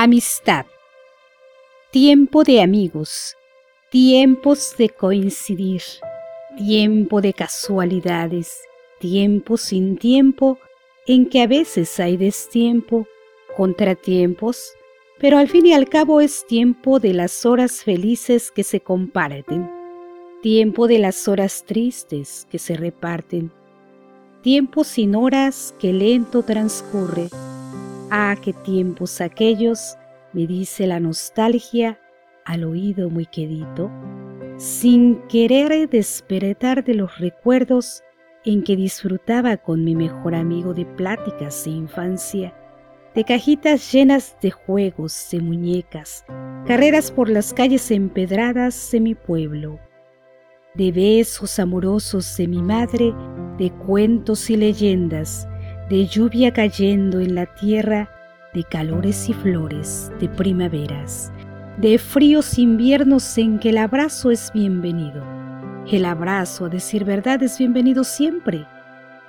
Amistad. Tiempo de amigos. Tiempos de coincidir. Tiempo de casualidades. Tiempo sin tiempo en que a veces hay destiempo, contratiempos, pero al fin y al cabo es tiempo de las horas felices que se comparten, tiempo de las horas tristes que se reparten, tiempo sin horas que lento transcurre. Ah, qué tiempos aquellos, me dice la nostalgia al oído muy quedito, sin querer despertar de los recuerdos en que disfrutaba con mi mejor amigo de pláticas de infancia, de cajitas llenas de juegos, de muñecas, carreras por las calles empedradas de mi pueblo, de besos amorosos de mi madre, de cuentos y leyendas, de lluvia cayendo en la tierra, de calores y flores, de primaveras, de fríos inviernos en que el abrazo es bienvenido el abrazo, a decir verdad, es bienvenido siempre.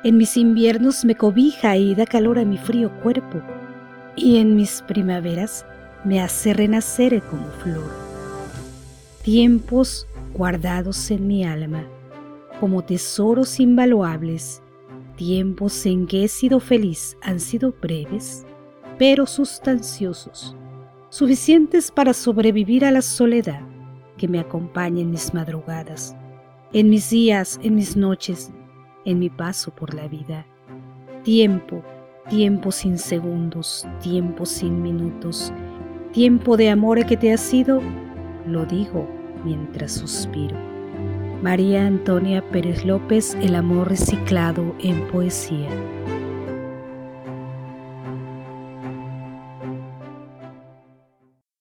En mis inviernos me cobija y da calor a mi frío cuerpo, y en mis primaveras me hace renacer como flor. Tiempos guardados en mi alma, como tesoros invaluables, tiempos en que he sido feliz han sido breves, pero sustanciosos, suficientes para sobrevivir a la soledad que me acompaña en mis madrugadas en mis días, en mis noches, en mi paso por la vida. Tiempo, tiempo sin segundos, tiempo sin minutos, tiempo de amor que te ha sido, lo digo mientras suspiro. María Antonia Pérez López, El amor reciclado en poesía.